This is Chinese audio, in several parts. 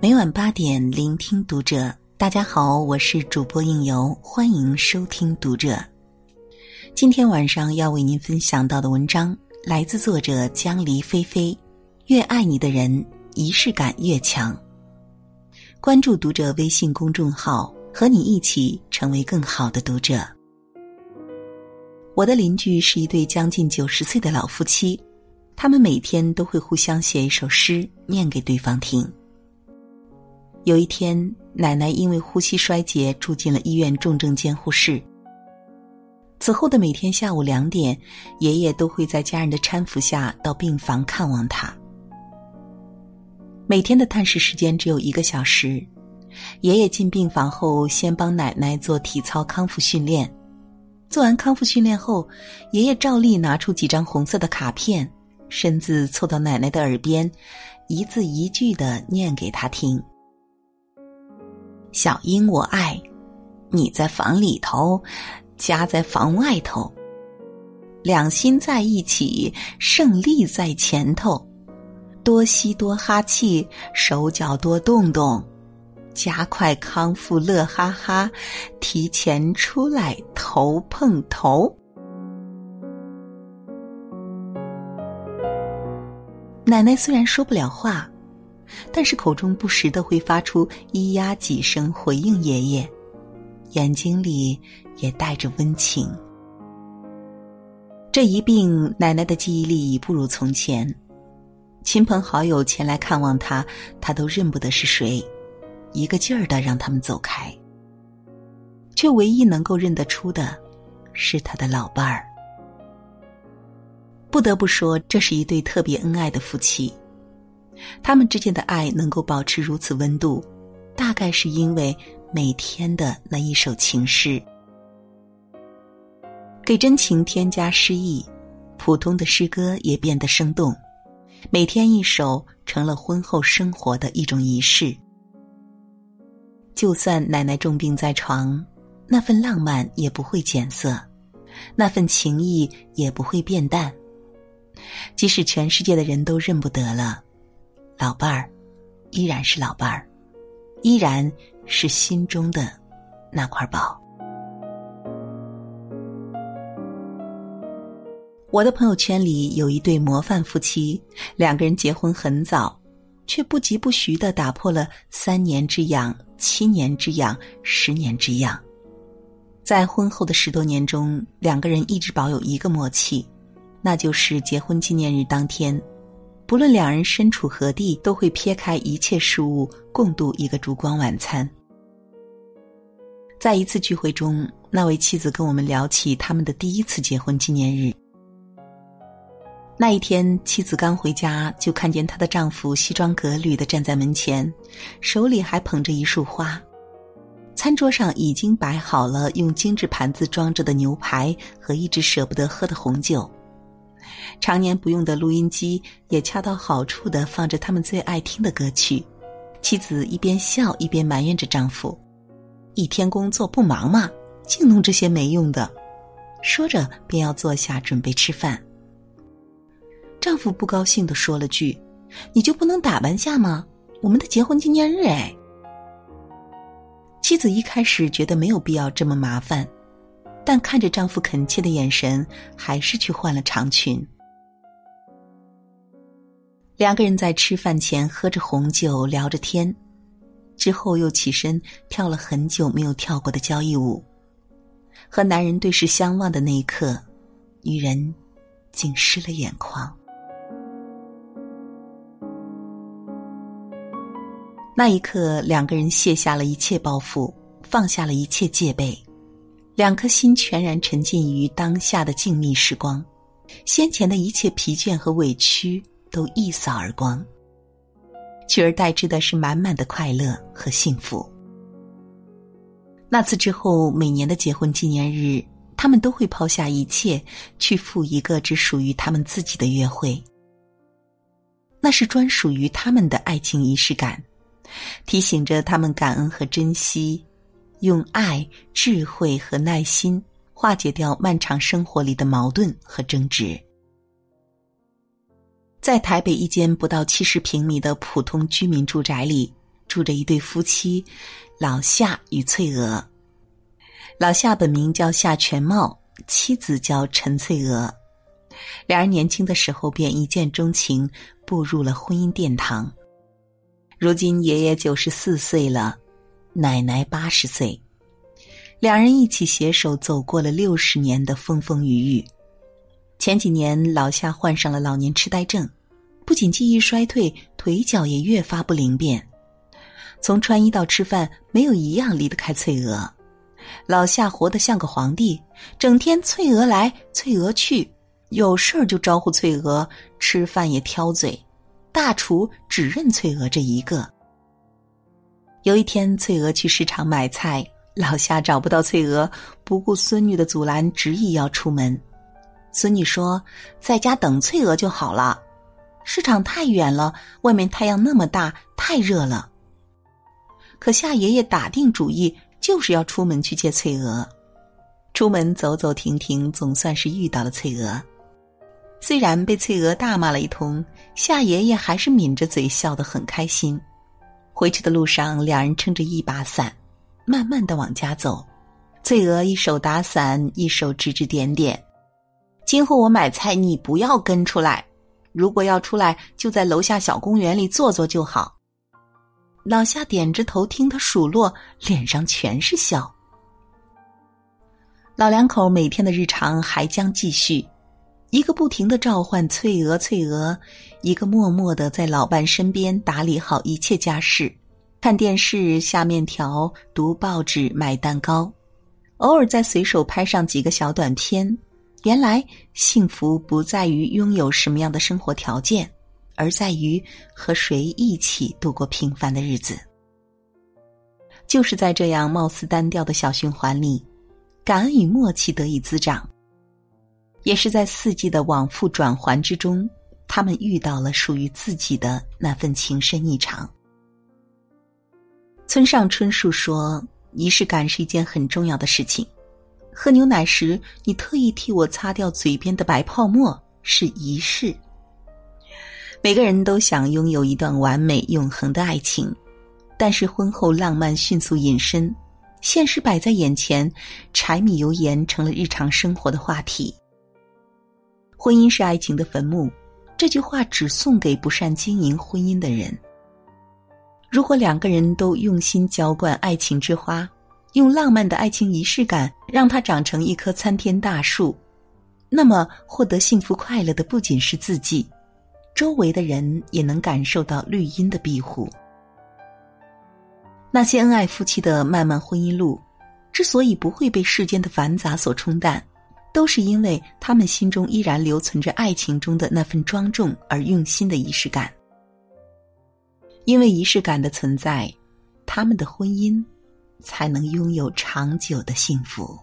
每晚八点，聆听读者。大家好，我是主播应由，欢迎收听读者。今天晚上要为您分享到的文章来自作者江离菲菲。越爱你的人，仪式感越强。关注读者微信公众号，和你一起成为更好的读者。我的邻居是一对将近九十岁的老夫妻，他们每天都会互相写一首诗念给对方听。有一天，奶奶因为呼吸衰竭住进了医院重症监护室。此后的每天下午两点，爷爷都会在家人的搀扶下到病房看望她。每天的探视时间只有一个小时。爷爷进病房后，先帮奶奶做体操康复训练。做完康复训练后，爷爷照例拿出几张红色的卡片，身子凑到奶奶的耳边，一字一句的念给她听。小英，我爱你，在房里头，家在房外头。两心在一起，胜利在前头。多吸多哈气，手脚多动动，加快康复，乐哈哈，提前出来头碰头。奶奶虽然说不了话。但是口中不时的会发出咿呀几声回应爷爷，眼睛里也带着温情。这一病，奶奶的记忆力已不如从前，亲朋好友前来看望她，她都认不得是谁，一个劲儿的让他们走开。却唯一能够认得出的，是他的老伴儿。不得不说，这是一对特别恩爱的夫妻。他们之间的爱能够保持如此温度，大概是因为每天的那一首情诗，给真情添加诗意，普通的诗歌也变得生动。每天一首，成了婚后生活的一种仪式。就算奶奶重病在床，那份浪漫也不会减色，那份情谊也不会变淡。即使全世界的人都认不得了。老伴儿，依然是老伴儿，依然是心中的那块宝。我的朋友圈里有一对模范夫妻，两个人结婚很早，却不疾不徐的打破了三年之痒、七年之痒、十年之痒。在婚后的十多年中，两个人一直保有一个默契，那就是结婚纪念日当天。不论两人身处何地，都会撇开一切事物，共度一个烛光晚餐。在一次聚会中，那位妻子跟我们聊起他们的第一次结婚纪念日。那一天，妻子刚回家，就看见她的丈夫西装革履的站在门前，手里还捧着一束花。餐桌上已经摆好了用精致盘子装着的牛排和一直舍不得喝的红酒。常年不用的录音机也恰到好处的放着他们最爱听的歌曲，妻子一边笑一边埋怨着丈夫：“一天工作不忙吗？净弄这些没用的。”说着便要坐下准备吃饭。丈夫不高兴的说了句：“你就不能打扮下吗？我们的结婚纪念日哎。”妻子一开始觉得没有必要这么麻烦。但看着丈夫恳切的眼神，还是去换了长裙。两个人在吃饭前喝着红酒，聊着天，之后又起身跳了很久没有跳过的交谊舞。和男人对视相望的那一刻，女人竟湿了眼眶。那一刻，两个人卸下了一切包袱，放下了一切戒备。两颗心全然沉浸于当下的静谧时光，先前的一切疲倦和委屈都一扫而光，取而代之的是满满的快乐和幸福。那次之后，每年的结婚纪念日，他们都会抛下一切，去赴一个只属于他们自己的约会。那是专属于他们的爱情仪式感，提醒着他们感恩和珍惜。用爱、智慧和耐心化解掉漫长生活里的矛盾和争执。在台北一间不到七十平米的普通居民住宅里，住着一对夫妻，老夏与翠娥。老夏本名叫夏全茂，妻子叫陈翠娥。两人年轻的时候便一见钟情，步入了婚姻殿堂。如今爷爷九十四岁了，奶奶八十岁，两人一起携手走过了六十年的风风雨雨。前几年，老夏患上了老年痴呆症，不仅记忆衰退，腿脚也越发不灵便。从穿衣到吃饭，没有一样离得开翠娥。老夏活得像个皇帝，整天翠娥来，翠娥去，有事儿就招呼翠娥，吃饭也挑嘴。大厨只认翠娥这一个。有一天，翠娥去市场买菜，老夏找不到翠娥，不顾孙女的阻拦，执意要出门。孙女说：“在家等翠娥就好了，市场太远了，外面太阳那么大，太热了。”可夏爷爷打定主意，就是要出门去接翠娥。出门走走停停，总算是遇到了翠娥。虽然被翠娥大骂了一通，夏爷爷还是抿着嘴笑得很开心。回去的路上，两人撑着一把伞，慢慢的往家走。翠娥一手打伞，一手指指点点。今后我买菜，你不要跟出来。如果要出来，就在楼下小公园里坐坐就好。老夏点着头听他数落，脸上全是笑。老两口每天的日常还将继续。一个不停的召唤翠娥，翠娥；一个默默的在老伴身边打理好一切家事，看电视、下面条、读报纸、买蛋糕，偶尔再随手拍上几个小短片。原来幸福不在于拥有什么样的生活条件，而在于和谁一起度过平凡的日子。就是在这样貌似单调的小循环里，感恩与默契得以滋长。也是在四季的往复转环之中，他们遇到了属于自己的那份情深意长。村上春树说：“仪式感是一件很重要的事情。喝牛奶时，你特意替我擦掉嘴边的白泡沫，是仪式。”每个人都想拥有一段完美永恒的爱情，但是婚后浪漫迅速隐身，现实摆在眼前，柴米油盐成了日常生活的话题。婚姻是爱情的坟墓，这句话只送给不善经营婚姻的人。如果两个人都用心浇灌爱情之花，用浪漫的爱情仪式感让它长成一棵参天大树，那么获得幸福快乐的不仅是自己，周围的人也能感受到绿荫的庇护。那些恩爱夫妻的漫漫婚姻路，之所以不会被世间的繁杂所冲淡。都是因为他们心中依然留存着爱情中的那份庄重而用心的仪式感。因为仪式感的存在，他们的婚姻才能拥有长久的幸福。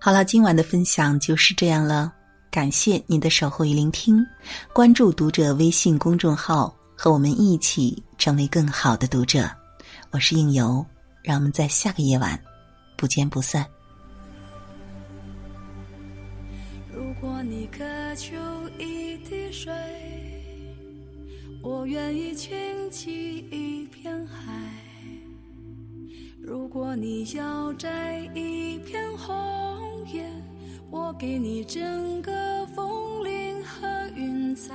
好了，今晚的分享就是这样了，感谢您的守候与聆听，关注读者微信公众号，和我们一起成为更好的读者。我是应由。让我们在下个夜晚不见不散。如果你渴求一滴水，我愿意倾起一片海；如果你要摘一片红叶，我给你整个枫林和云彩；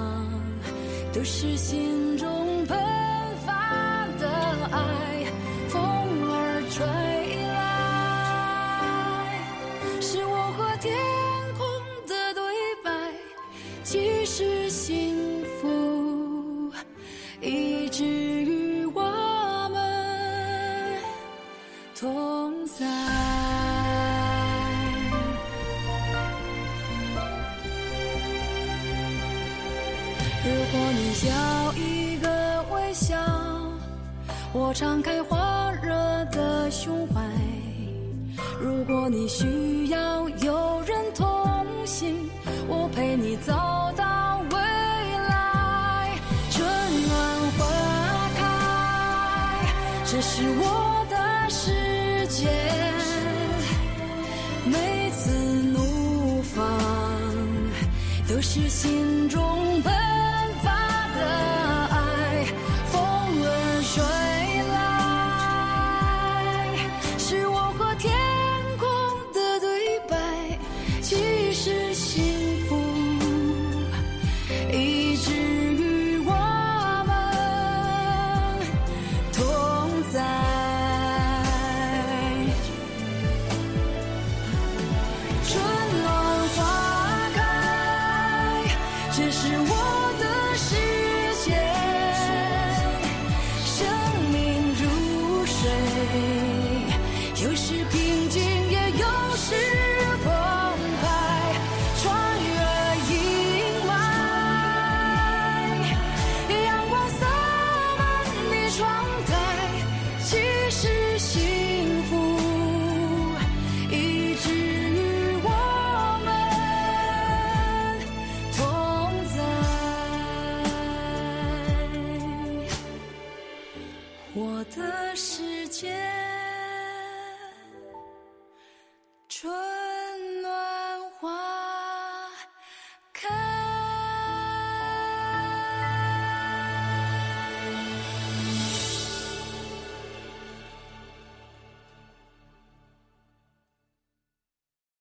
就是心中喷发的爱风儿吹来是我和天空的对白即使心我敞开火热的胸怀。如果你需要有人同行，我陪你走到未来。春暖花开，这是我的世界。每次怒放，都是心中奔。我的世界。